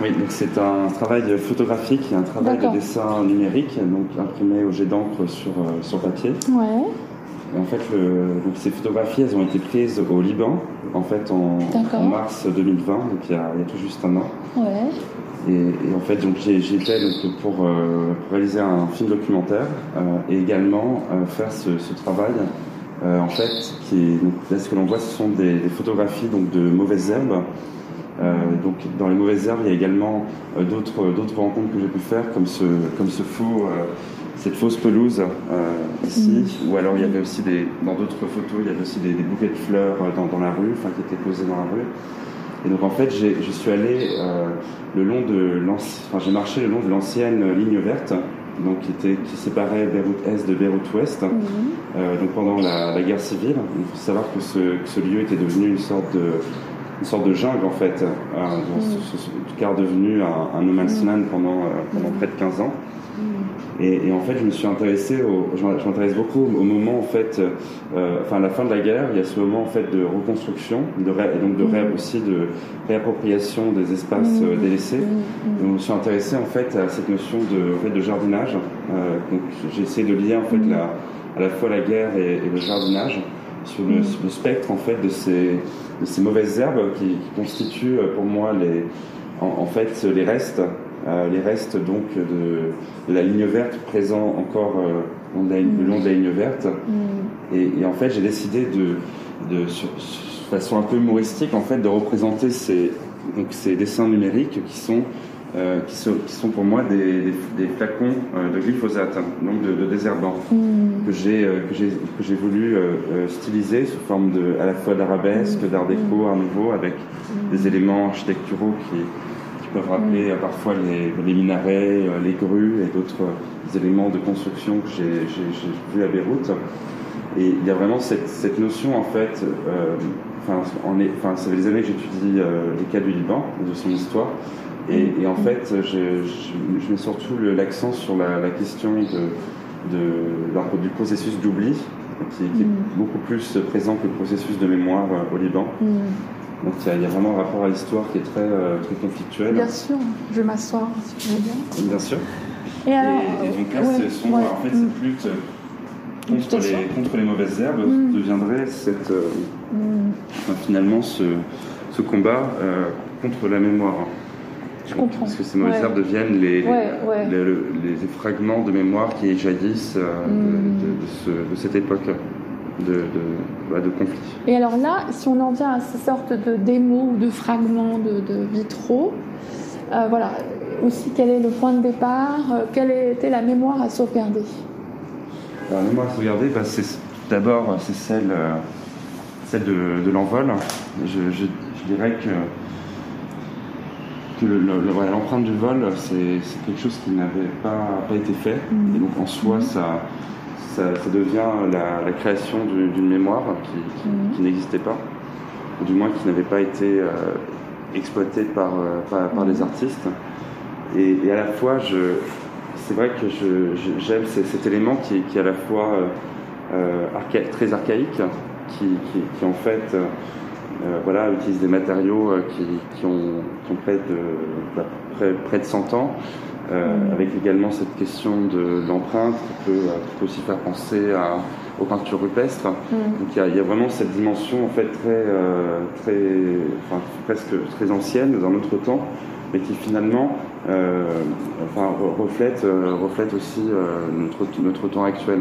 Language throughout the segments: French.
Oui, donc c'est un travail photographique et un travail de dessin numérique, donc imprimé au jet d'encre sur, euh, sur papier. Ouais. en fait, le, donc ces photographies, elles ont été prises au Liban, en fait, en, mars 2020, donc il y, a, il y, a, tout juste un an. Ouais. Et, en fait, donc j'y étais donc, pour, euh, pour, réaliser un film documentaire euh, et également faire ce, ce travail. en fait, qui est, donc, là, ce que l'on voit, ce sont des, des, photographies donc, de mauvaises herbes donc dans les mauvaises herbes, il y a également euh, d'autres d'autres rencontres que j'ai pu faire, comme ce comme ce faux euh, cette fausse pelouse ici, ou alors il y avait aussi des dans d'autres photos, il y avait aussi des, bouquets de fleurs dans, dans, la rue, enfin qui étaient posés dans la rue. Et donc en fait, je suis allé le long de enfin j'ai marché le long de l'ancienne ligne verte, donc qui était qui séparait Beyrouth Est de Beyrouth Ouest. Donc pendant la, la guerre civile, il faut savoir que ce, que ce lieu était devenu une sorte de une sorte de jungle en fait, euh, est devenu un, un no man's land pendant, euh, pendant près de 15 ans. Et, en fait, je me suis intéressé, au, je m'intéresse beaucoup au moment en fait, euh, enfin à la fin de la guerre, il y a ce moment en fait de reconstruction, de et donc de rêve aussi de réappropriation des espaces euh, délaissés. je me suis intéressé en fait à cette notion de, en fait, de jardinage. Euh, donc j'ai essayé de lier en fait la, à la fois la guerre et, le jardinage sur le, le, spectre en fait de ces de ces mauvaises herbes qui, constituent euh, pour moi les, en, fait les restes, euh, les restes donc de, la ligne verte présent encore euh, le long de la ligne verte. Mm. Et, en fait, j'ai décidé de, de sur, façon un peu humoristique en fait de représenter ces, donc, ces dessins numériques qui sont euh, qui, sont, qui, sont, pour moi des, des, flacons euh, de glyphosate, hein, donc de, de désherbant, mm. que j'ai euh, que j'ai voulu styliser sous forme de à la fois d'arabesque, mm. d'art déco, mm. art nouveau, avec mm. des éléments architecturaux qui, qui peuvent rappeler parfois les, les, minarets, les grues et d'autres éléments de construction que j'ai vus à Beyrouth. Et il y a vraiment cette, cette notion en fait, enfin, ça fait des années que j'étudie les cas du Liban, de son histoire. Et, en fait, je, je, mets surtout l'accent sur la, question de, de, du processus d'oubli, qui, est mm. beaucoup plus présent que le processus de mémoire euh, au Liban. Mm. Donc il y, a vraiment un rapport à l'histoire qui est très, euh, très conflictuel. Bien sûr, je vais m'asseoir si tu veux bien. Bien sûr. Et, alors, donc là, sont, en fait, cette mm. lutte contre les, contre les mauvaises herbes deviendrait cette, euh, finalement ce, ce combat contre la mémoire. Je comprends. Parce que ces mauvaises herbes deviennent les, les, fragments de mémoire qui jaillissent euh, de, mm. cette époque de, bah, de, conflit. Et alors là, si on en vient à ces sortes de démos ou de fragments de, vitraux, euh, voilà, aussi quel est le point de départ, euh, quelle était la mémoire à sauvegarder? La mémoire à sauvegarder, bah, c'est d'abord c'est celle, celle de, l'envol. Je, je, dirais que l'empreinte du vol, c'est quelque chose qui n'avait pas, pas, été fait. Mm. Et donc en soi, mm. ça, ça, devient la, création d'une mémoire qui, qui, mm. n'existait pas, ou du moins qui n'avait pas été euh, exploitée par, euh, par, les artistes. Et, à la fois, c'est vrai que j'aime cet élément qui, qui, est à la fois euh, très archaïque, qui, en fait euh, voilà, utilise des matériaux euh, qui, qui, ont, près, de, bah, près, près, de 100 ans, euh, avec également cette question de, l'empreinte qui peut, aussi faire penser à, aux peintures rupestres. Mm. Donc il y, y, a vraiment cette dimension en fait très, très enfin, presque très ancienne d'un autre temps, mais qui finalement enfin, reflète, reflète aussi notre, notre temps actuel.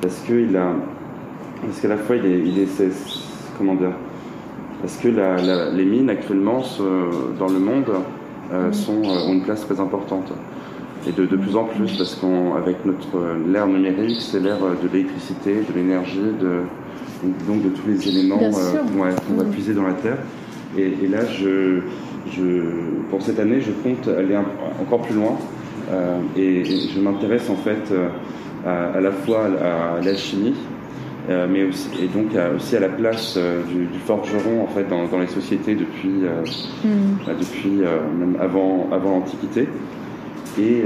Parce a, parce qu'à la fois il est, il est comment dire, parce que les mines actuellement dans le monde euh, sont, euh, ont une place très importante. Et de, plus en plus, parce qu'avec notre l'ère numérique, c'est l'ère de l'électricité, de l'énergie, de, donc de tous les éléments euh, qu'on va puiser dans la terre. Et, là, je, pour cette année, je compte aller encore plus loin. et, je m'intéresse en fait à, la fois à l'alchimie, euh, mais aussi, et donc aussi à la place euh, du, forgeron en fait dans, les sociétés depuis, euh, mm. bah, depuis même avant, avant l'Antiquité. Et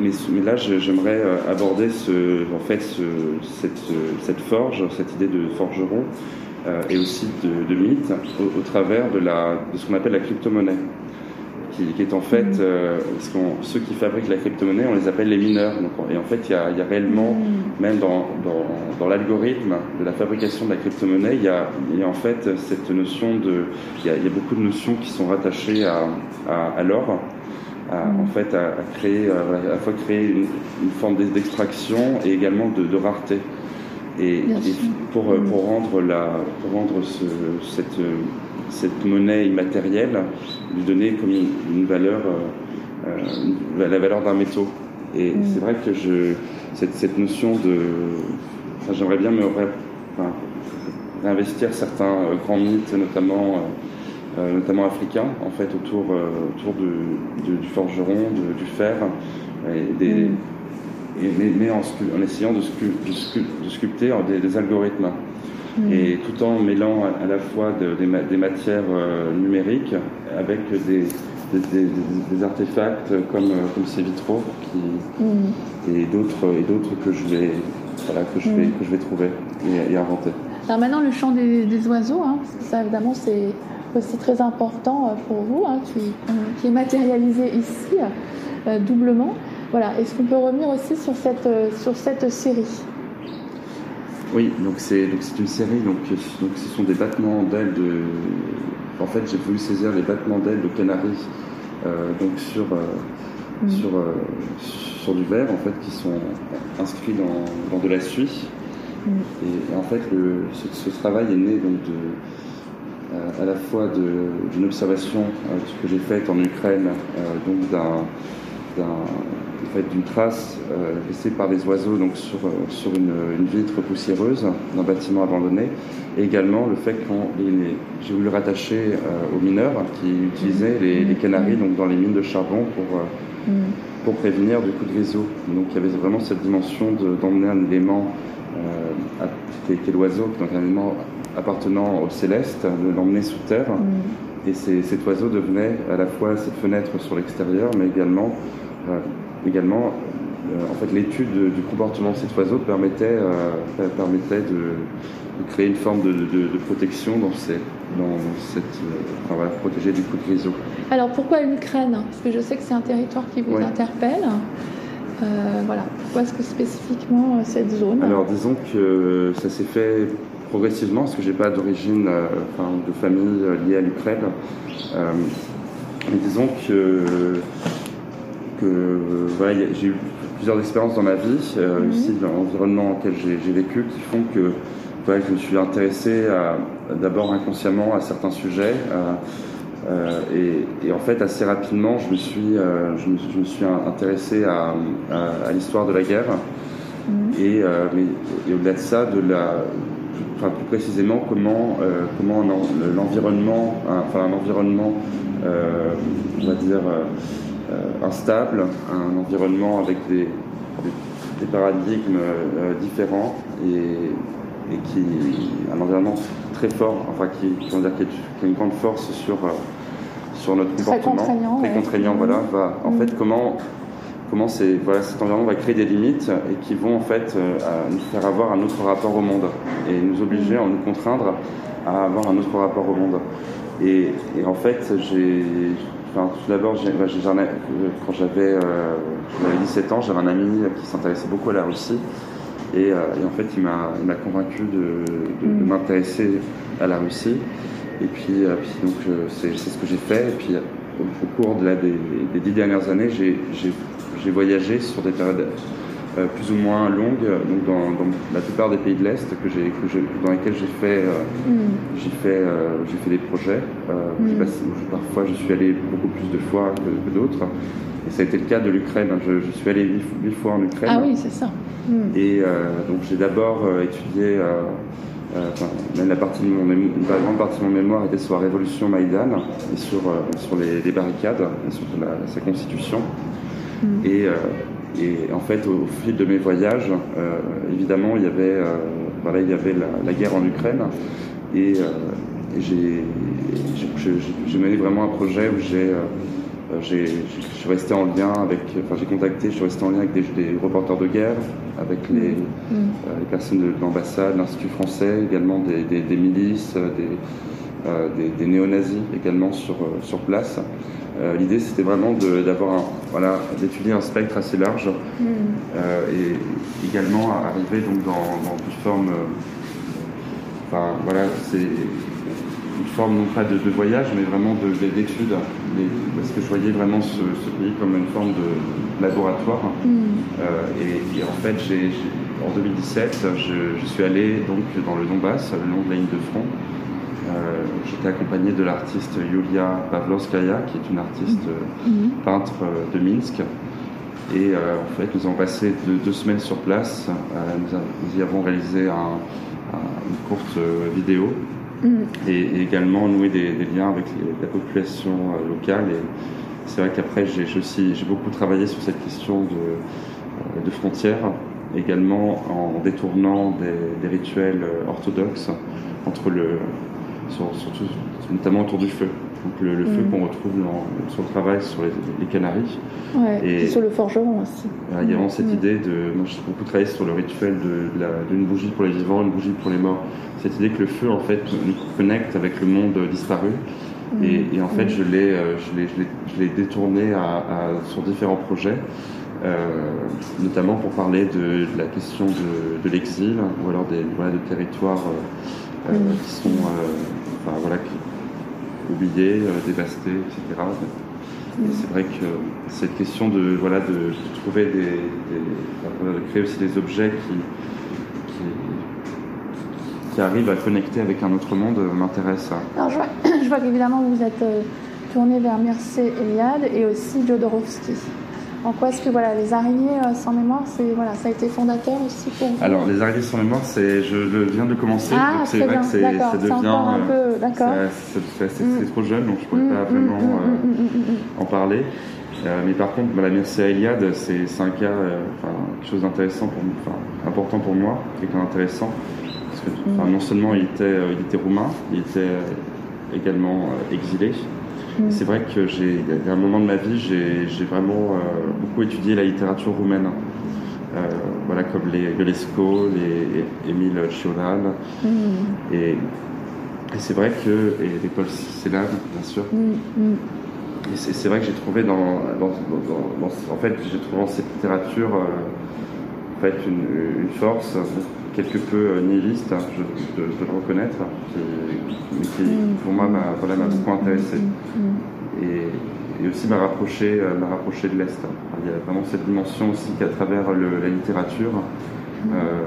mais, là, j'aimerais aborder ce, en fait ce, cette, cette, forge, cette idée de forgeron et aussi de, mythe au, travers de, la, de ce qu'on appelle la crypto-monnaie, qui, est en fait, mm. euh, ceux qui fabriquent la crypto-monnaie, on les appelle les mineurs. Donc, et en fait, il y a, réellement, mm. même dans, dans, l'algorithme de la fabrication de la crypto-monnaie, il y a, en fait cette notion de, il y, a, beaucoup de notions qui sont rattachées à, à, l'or. Mm. en fait à, créer à la fois créer une, forme d'extraction et également de, de rareté et, pour, pour rendre la pour rendre ce, cette cette monnaie immatérielle, lui donner comme une, valeur, euh, euh, la valeur d'un métaux. Et mm. c'est vrai que je, cette, cette notion de. j'aimerais bien me réinvestir certains euh, grands mythes, notamment, notamment africains, en fait, autour, autour de, du forgeron, du fer, et des, mm. mais, en, en, essayant de, sculpter des algorithmes. Mm. et tout en mêlant à, la fois des, matières euh, numériques avec des, des, artefacts comme, euh, comme ces vitraux qui, mm. et d'autres que je vais voilà, que je vais mm. que je vais trouver et, inventer. Alors maintenant le chant des, oiseaux, hein, ça évidemment c'est aussi très important euh, pour vous, hein, qui, qui, est matérialisé ici doublement. Voilà. Est-ce qu'on peut revenir aussi sur cette sur cette série? Oui, donc c'est donc c'est une série donc donc ce sont des battements d'ailes de en fait j'ai voulu saisir les battements d'ailes de canaries euh, donc sur euh, mm. sur euh, sur du verre en fait qui sont inscrits dans, dans de la suie mm. et, en fait le, ce, travail est né donc de à la fois d'une observation que j'ai faite en Ukraine donc d'un fait, d'une trace euh, laissée par des oiseaux donc sur, euh, sur une, vitre poussiéreuse d'un bâtiment abandonné, et également le fait que j'ai voulu rattacher euh, aux mineurs qui utilisaient les, les, canaris donc dans les mines de charbon pour, mm. pour prévenir du coup de réseau. Donc il y avait vraiment cette dimension d'emmener un élément qui était l'oiseau, donc un élément appartenant au céleste, de l'emmener sous terre. Mm. Et cet oiseau devenait à la fois cette fenêtre sur l'extérieur, mais également également, euh, en fait, l'étude du comportement de cet oiseau permettait, euh, permettait de, créer une forme de, protection dans, cette, dans cette euh, enfin, protéger du coup de réseau. Alors pourquoi l'Ukraine Parce que je sais que c'est un territoire qui vous interpelle. voilà. Pourquoi est-ce que spécifiquement cette zone? Alors disons que ça s'est fait progressivement, parce que j'ai pas d'origine, enfin, de famille liée à l'Ukraine. mais disons que que voilà, j'ai eu plusieurs expériences dans ma vie, euh, mhm. aussi dans l'environnement dans lequel j'ai vécu, qui font que voilà, je me suis intéressé d'abord inconsciemment à certains sujets. Euh, euh, et, et, en fait, assez rapidement, je me suis, je me, je me, suis intéressé à, à, l'histoire de la guerre. Mhm. Et, au-delà de ça, de la, enfin, plus précisément comment, comment l'environnement, enfin un environnement, on va dire, euh, instable, un environnement avec des, des, paradigmes euh, différents et, et, qui un environnement très fort, enfin qui, qui, dire, qui, a une grande force sur, euh, sur notre comportement, contraignant, très contraignant, voilà, va, en mm. fait comment comment voilà, cet environnement va créer des limites et qui vont en fait nous faire avoir un autre rapport au monde et nous obliger, mm. à nous contraindre à avoir un autre rapport au monde. Et, et en fait, j'ai tout d'abord, quand j'avais 17 ans, j'avais un ami qui s'intéressait beaucoup à la Russie. Et, euh, en fait, il m'a convaincu de, mm. m'intéresser à la Russie. Et puis, euh, donc, euh, c'est ce que j'ai fait. Et puis, au, cours de des, dix dernières années, j'ai voyagé sur des périodes euh, plus ou moins longue donc dans, la plupart des pays de l'Est que j'ai, dans lesquels j'ai fait, euh, mm. j'ai fait, euh, j'ai fait des projets. Mm. parfois, je suis allé beaucoup plus de fois que, d'autres. Et ça a été le cas de l'Ukraine. Je, suis allé huit, fois en Ukraine. Ah oui, c'est ça. Mm. Et donc j'ai d'abord étudié, même la, partie de mon la grande partie de mon mémoire était sur la révolution Maïdan et sur, sur les, barricades, et sur sa constitution. Et et en fait, au, fil de mes voyages, euh, évidemment, il y avait, euh, voilà, il y avait la, guerre en Ukraine. Et, euh, j'ai mené vraiment un projet où j'ai je suis resté en lien avec, enfin j'ai contacté, je suis resté en lien avec des, reporters de guerre, avec les, mm. les personnes de, l'ambassade, l'Institut français, également des, des, des milices, des, des, des néo-nazis également sur, sur place. L'idée, c'était vraiment d'avoir, voilà, d'étudier un spectre assez large mm. et également arriver donc dans, dans une forme, enfin voilà, c'est une forme non pas de, voyage, mais vraiment d'études, parce que je voyais vraiment ce, pays comme une forme de laboratoire. Mm. Euh, et, en fait, en 2017, je, suis allé donc dans le Donbass, le long de la ligne de front. Euh, j'étais accompagné de l'artiste Yulia Pavlovskaya, qui est une artiste mm. Mm. peintre de Minsk. Et euh, en fait, nous avons passé deux, semaines sur place. nous, y avons réalisé une courte vidéo et, également nouer des, liens avec la population euh, locale. Et c'est vrai qu'après, j'ai beaucoup travaillé sur cette question de, euh, de frontières, également en détournant des, rituels euh, orthodoxes entre le, surtout, notamment autour du feu. Donc le, feu mm. qu'on retrouve sur le travail sur les, Canaries. et, sur le forgeron aussi. Il y a vraiment cette mm. idée de. Moi, j'ai beaucoup travaillé sur le rituel d'une bougie pour les vivants, une bougie pour les morts. Cette idée que le feu, en fait, nous connecte avec le monde disparu. Mm. Et, en fait, je l'ai détourné à, sur différents projets. Euh, notamment pour parler de, la question de, l'exil ou alors des voilà, de territoires euh, euh, qui sont enfin, voilà, qui, oubliés, euh, dévastés, etc. Et c'est vrai que cette question de, voilà, de, trouver des, de créer aussi des objets qui, qui, arrivent à connecter avec un autre monde euh, m'intéresse. Alors je vois, je vois qu'évidemment vous êtes euh, tourné vers Mircea Eliade et aussi Jodorowsky. En quoi est-ce que voilà, les araignées euh, sans mémoire, c'est voilà, ça a été fondateur aussi pour vous Alors les araignées sans mémoire, c'est je viens de commencer, ah, donc c'est vrai que c'est devient peu, d'accord. C'est mm. trop jeune, donc je pourrais pas mm, mm, vraiment euh, en parler. Euh, mais par contre, bah, la Mircea Eliade, c'est un cas, quelque chose d'intéressant pour, important pour moi, quelqu'un d'intéressant, parce que non seulement il était, il était roumain, il était également exilé. Mm. C'est vrai que j'ai, a un moment de ma vie, j'ai vraiment euh, beaucoup étudié la littérature roumaine. Euh, voilà, comme les Golesco, les Émile Cioran. Mm. Et, et c'est vrai que, et les Paul Celan, bien sûr. Mm, et c'est vrai que j'ai trouvé dans, dans, dans, en fait, j'ai trouvé dans cette littérature euh, en fait une, une force quelque peu nihiliste, hein, je, dois le reconnaître, mais qui pour moi m'a voilà, beaucoup intéressé. Et, aussi m'a rapproché, euh, rapproché de l'Est. Il y a vraiment cette dimension aussi qu'à travers la littérature, euh,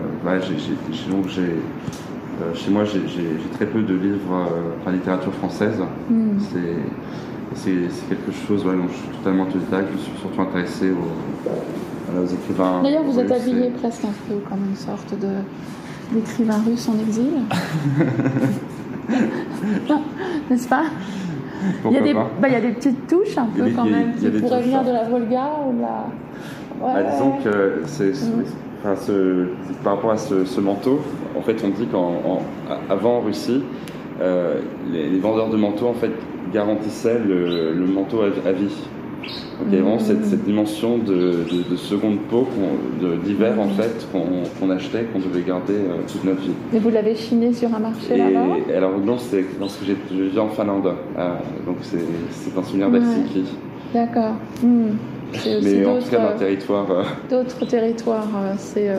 donc euh, chez moi j'ai, très peu de livres en littérature française. Mm. C'est, quelque chose dont je suis totalement autodidacte, je suis surtout intéressé aux, écrivains. D'ailleurs, vous êtes habillé presque un peu comme une sorte de, d'écrivain russe en exil. N'est-ce pas? Il y, a des, bah, il y, a des, petites touches un peu quand même qui pourraient venir de la Volga ou de la. Bah, disons que c'est, enfin, ce, par rapport à ce, manteau, en fait, on dit qu'avant en Russie, euh, les, vendeurs de manteaux en fait garantissaient le, le manteau à, vie. Donc il y a vraiment cette, cette dimension de, de, seconde peau d'hiver en fait qu'on achetait, qu'on devait garder euh, toute notre vie. Mais vous l'avez chiné sur un marché là-bas? Alors non, c'est parce que je vis en Finlande, euh, donc c'est un souvenir d'Helsinki. D'accord. Hmm. Mais en tout cas, dans territoire. D'autres territoires, c'est.